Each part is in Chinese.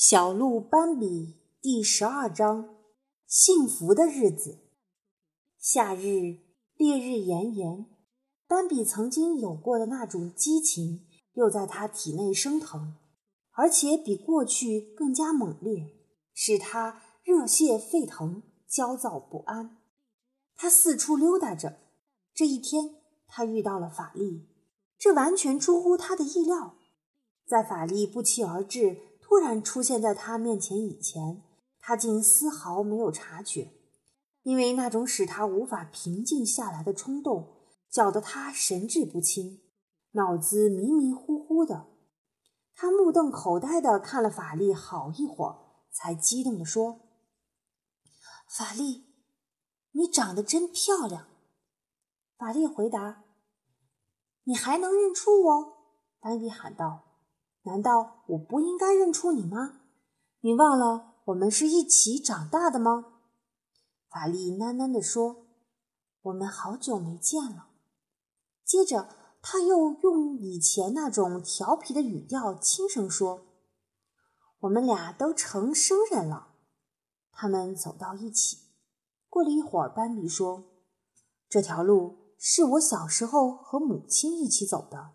小鹿斑比第十二章：幸福的日子。夏日烈日炎炎，斑比曾经有过的那种激情又在他体内升腾，而且比过去更加猛烈，使他热血沸腾、焦躁不安。他四处溜达着。这一天，他遇到了法力，这完全出乎他的意料。在法力不期而至。突然出现在他面前以前，他竟丝毫没有察觉，因为那种使他无法平静下来的冲动，搅得他神志不清，脑子迷迷糊糊的。他目瞪口呆的看了法力好一会儿，才激动地说：“法力，你长得真漂亮。”法力回答：“你还能认出我？”丹比喊道。难道我不应该认出你吗？你忘了我们是一起长大的吗？法力喃喃地说：“我们好久没见了。”接着，他又用以前那种调皮的语调轻声说：“我们俩都成生人了。”他们走到一起。过了一会儿，斑比说：“这条路是我小时候和母亲一起走的。”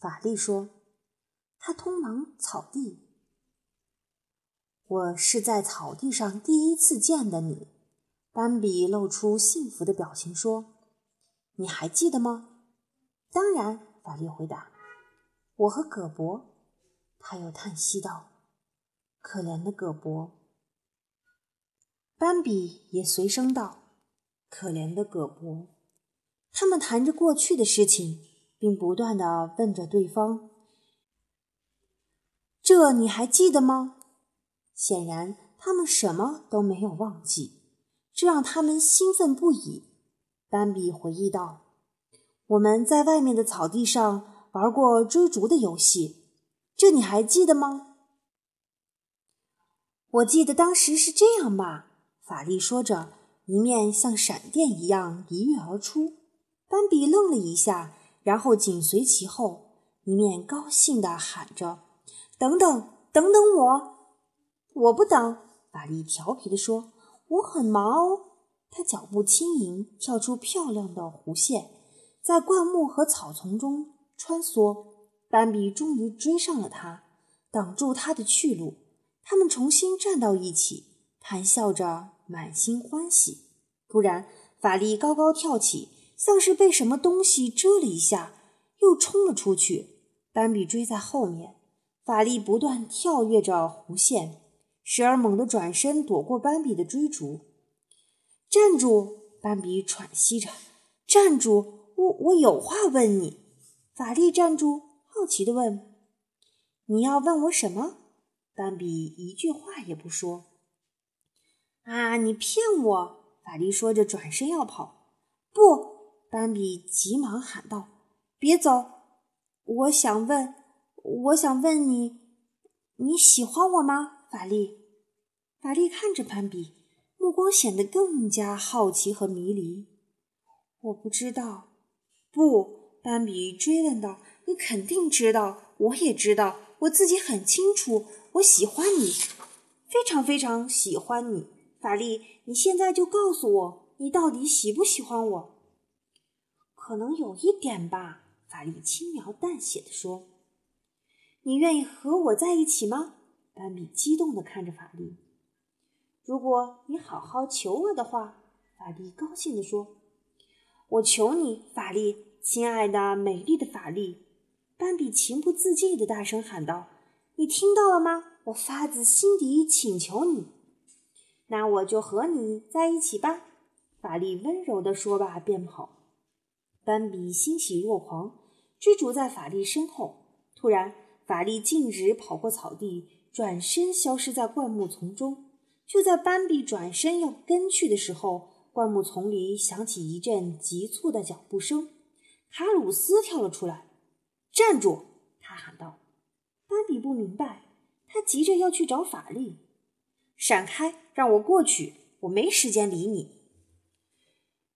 法力说。他通往草地。我是在草地上第一次见的你。斑比露出幸福的表情说：“你还记得吗？”“当然。”法力回答。“我和葛伯。”他又叹息道：“可怜的葛伯。”斑比也随声道：“可怜的葛伯。”他们谈着过去的事情，并不断的问着对方。这你还记得吗？显然，他们什么都没有忘记，这让他们兴奋不已。斑比回忆道：“我们在外面的草地上玩过追逐的游戏，这你还记得吗？”我记得当时是这样吧。法力说着，一面像闪电一样一跃而出。斑比愣了一下，然后紧随其后，一面高兴地喊着。等等，等等我！我不等。法力调皮地说：“我很忙哦。”他脚步轻盈，跳出漂亮的弧线，在灌木和草丛中穿梭。斑比终于追上了他，挡住他的去路。他们重新站到一起，谈笑着，满心欢喜。突然，法力高高跳起，像是被什么东西遮了一下，又冲了出去。斑比追在后面。法力不断跳跃着弧线，时而猛地转身躲过斑比的追逐。站住！斑比喘息着。站住！我我有话问你。法力站住，好奇地问：“你要问我什么？”斑比一句话也不说。啊！你骗我！法力说着转身要跑。不！斑比急忙喊道：“别走！我想问。”我想问你，你喜欢我吗？法力，法力看着斑比，目光显得更加好奇和迷离。我不知道。不，斑比追问道：“你肯定知道，我也知道，我自己很清楚。我喜欢你，非常非常喜欢你。法力，你现在就告诉我，你到底喜不喜欢我？可能有一点吧。”法力轻描淡写的说。你愿意和我在一起吗？斑比激动地看着法力。如果你好好求我的话，法力高兴地说：“我求你，法力，亲爱的、美丽的法力。”斑比情不自禁地大声喊道：“你听到了吗？我发自心底请求你。”那我就和你在一起吧。”法力温柔地说罢便跑。斑比欣喜若狂，追逐在法力身后。突然，法力径直跑过草地，转身消失在灌木丛中。就在斑比转身要跟去的时候，灌木丛里响起一阵急促的脚步声。卡鲁斯跳了出来，“站住！”他喊道。斑比不明白，他急着要去找法力。“闪开，让我过去！我没时间理你。”“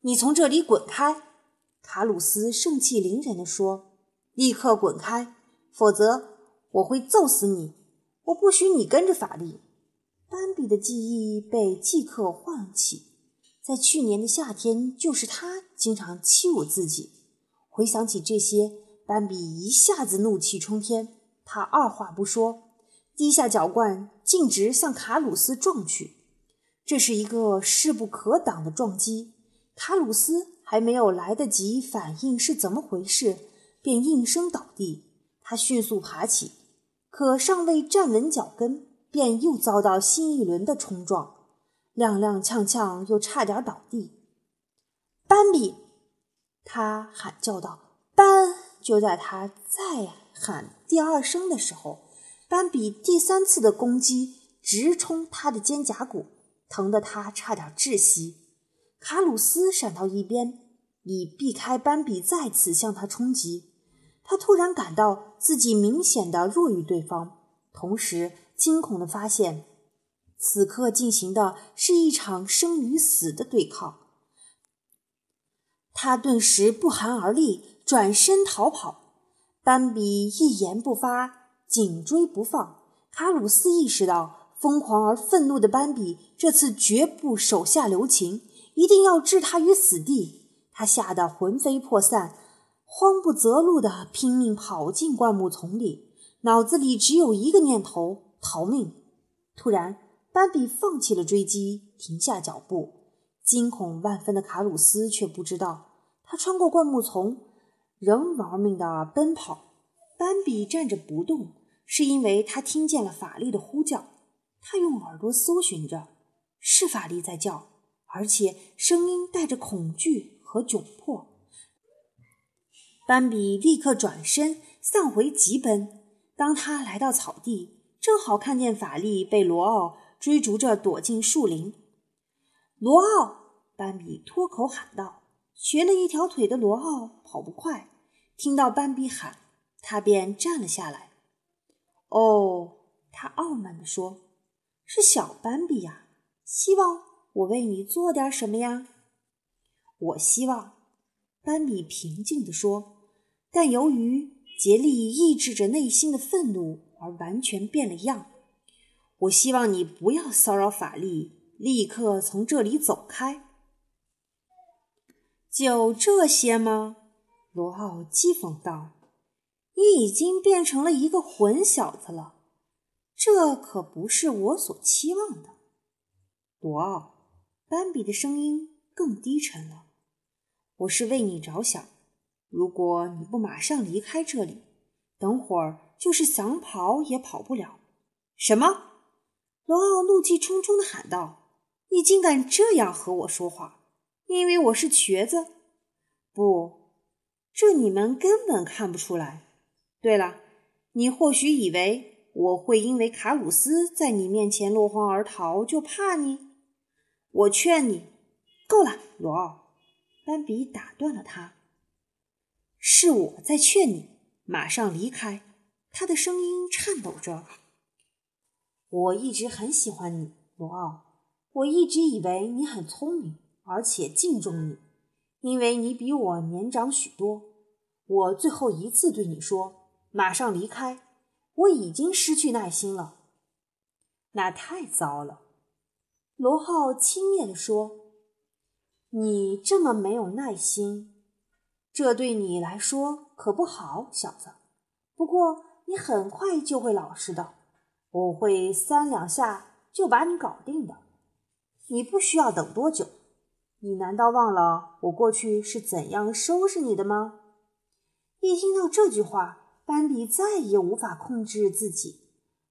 你从这里滚开！”卡鲁斯盛气凌人地说，“立刻滚开，否则！”我会揍死你！我不许你跟着法力。斑比的记忆被即刻唤起，在去年的夏天，就是他经常欺辱自己。回想起这些，斑比一下子怒气冲天。他二话不说，低下脚冠，径直向卡鲁斯撞去。这是一个势不可挡的撞击。卡鲁斯还没有来得及反应是怎么回事，便应声倒地。他迅速爬起，可尚未站稳脚跟。便又遭到新一轮的冲撞，踉踉跄跄，又差点倒地。斑比，他喊叫道：“斑！”就在他再喊第二声的时候，斑比第三次的攻击直冲他的肩胛骨，疼得他差点窒息。卡鲁斯闪到一边，以避开斑比再次向他冲击。他突然感到自己明显的弱于对方，同时。惊恐地发现，此刻进行的是一场生与死的对抗。他顿时不寒而栗，转身逃跑。斑比一言不发，紧追不放。卡鲁斯意识到，疯狂而愤怒的斑比这次绝不手下留情，一定要置他于死地。他吓得魂飞魄散，慌不择路地拼命跑进灌木丛里，脑子里只有一个念头。逃命！突然，斑比放弃了追击，停下脚步。惊恐万分的卡鲁斯却不知道，他穿过灌木丛，仍玩命地奔跑。斑比站着不动，是因为他听见了法力的呼叫。他用耳朵搜寻着，是法力在叫，而且声音带着恐惧和窘迫。斑比立刻转身，丧回疾奔。当他来到草地，正好看见法力被罗奥追逐着躲进树林。罗奥，斑比脱口喊道：“瘸了一条腿的罗奥跑不快，听到斑比喊，他便站了下来。”哦，他傲慢地说：“是小斑比呀，希望我为你做点什么呀？”我希望，斑比平静地说，但由于竭力抑制着内心的愤怒。而完全变了样。我希望你不要骚扰法力，立刻从这里走开。就这些吗？罗奥讥讽道：“你已经变成了一个混小子了，这可不是我所期望的。”罗奥，斑比的声音更低沉了。我是为你着想，如果你不马上离开这里，等会儿。就是想跑也跑不了。什么？罗奥怒气冲冲地喊道：“你竟敢这样和我说话！因为我是瘸子？不，这你们根本看不出来。对了，你或许以为我会因为卡鲁斯在你面前落荒而逃就怕你？我劝你，够了，罗奥。”斑比打断了他：“是我在劝你，马上离开。”他的声音颤抖着。我一直很喜欢你，罗奥。我一直以为你很聪明，而且敬重你，因为你比我年长许多。我最后一次对你说：“马上离开。”我已经失去耐心了。那太糟了，罗浩轻蔑地说：“你这么没有耐心，这对你来说可不好，小子。不过。”你很快就会老实的，我会三两下就把你搞定的。你不需要等多久。你难道忘了我过去是怎样收拾你的吗？一听到这句话，斑比再也无法控制自己，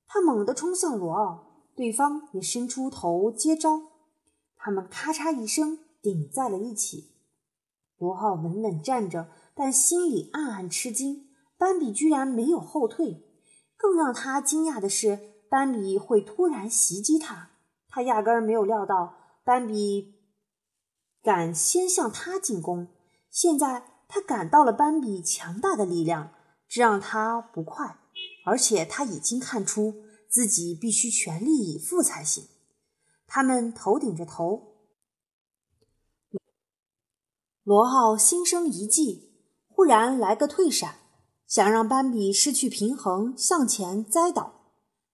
他猛地冲向罗奥，对方也伸出头接招，他们咔嚓一声顶在了一起。罗奥稳稳站着，但心里暗暗吃惊。斑比居然没有后退，更让他惊讶的是，斑比会突然袭击他。他压根儿没有料到斑比敢先向他进攻。现在他感到了斑比强大的力量，这让他不快，而且他已经看出自己必须全力以赴才行。他们头顶着头，罗浩心生一计，忽然来个退闪。想让斑比失去平衡，向前栽倒，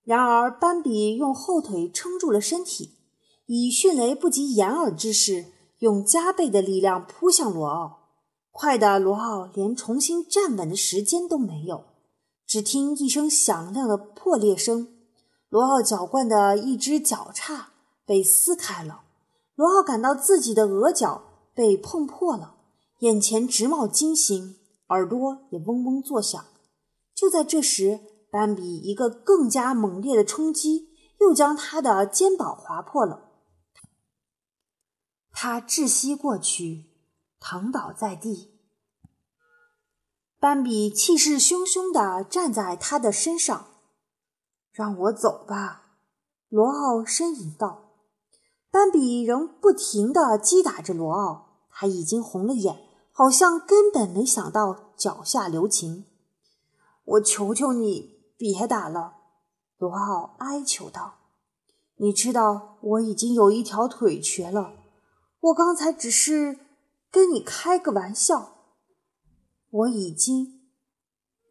然而斑比用后腿撑住了身体，以迅雷不及掩耳之势，用加倍的力量扑向罗奥，快的罗奥连重新站稳的时间都没有。只听一声响亮的破裂声，罗奥脚冠的一只脚叉被撕开了，罗奥感到自己的额角被碰破了，眼前直冒金星，耳朵也嗡嗡作响。就在这时，斑比一个更加猛烈的冲击，又将他的肩膀划破了。他窒息过去，躺倒在地。斑比气势汹汹地站在他的身上。“让我走吧。”罗奥呻吟道。斑比仍不停地击打着罗奥，他已经红了眼，好像根本没想到脚下留情。“我求求你。”别打了，罗浩哀求道：“你知道我已经有一条腿瘸了。我刚才只是跟你开个玩笑。我已经……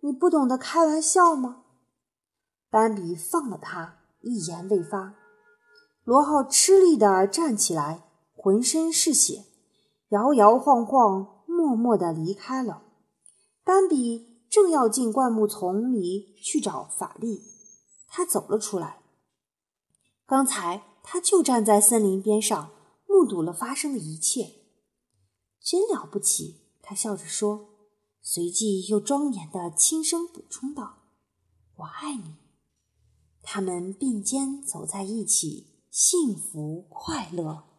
你不懂得开玩笑吗？”斑比放了他，一言未发。罗浩吃力地站起来，浑身是血，摇摇晃晃，默默地离开了。斑比。正要进灌木丛里去找法力，他走了出来。刚才他就站在森林边上，目睹了发生的一切，真了不起。他笑着说，随即又庄严的轻声补充道：“我爱你。”他们并肩走在一起，幸福快乐。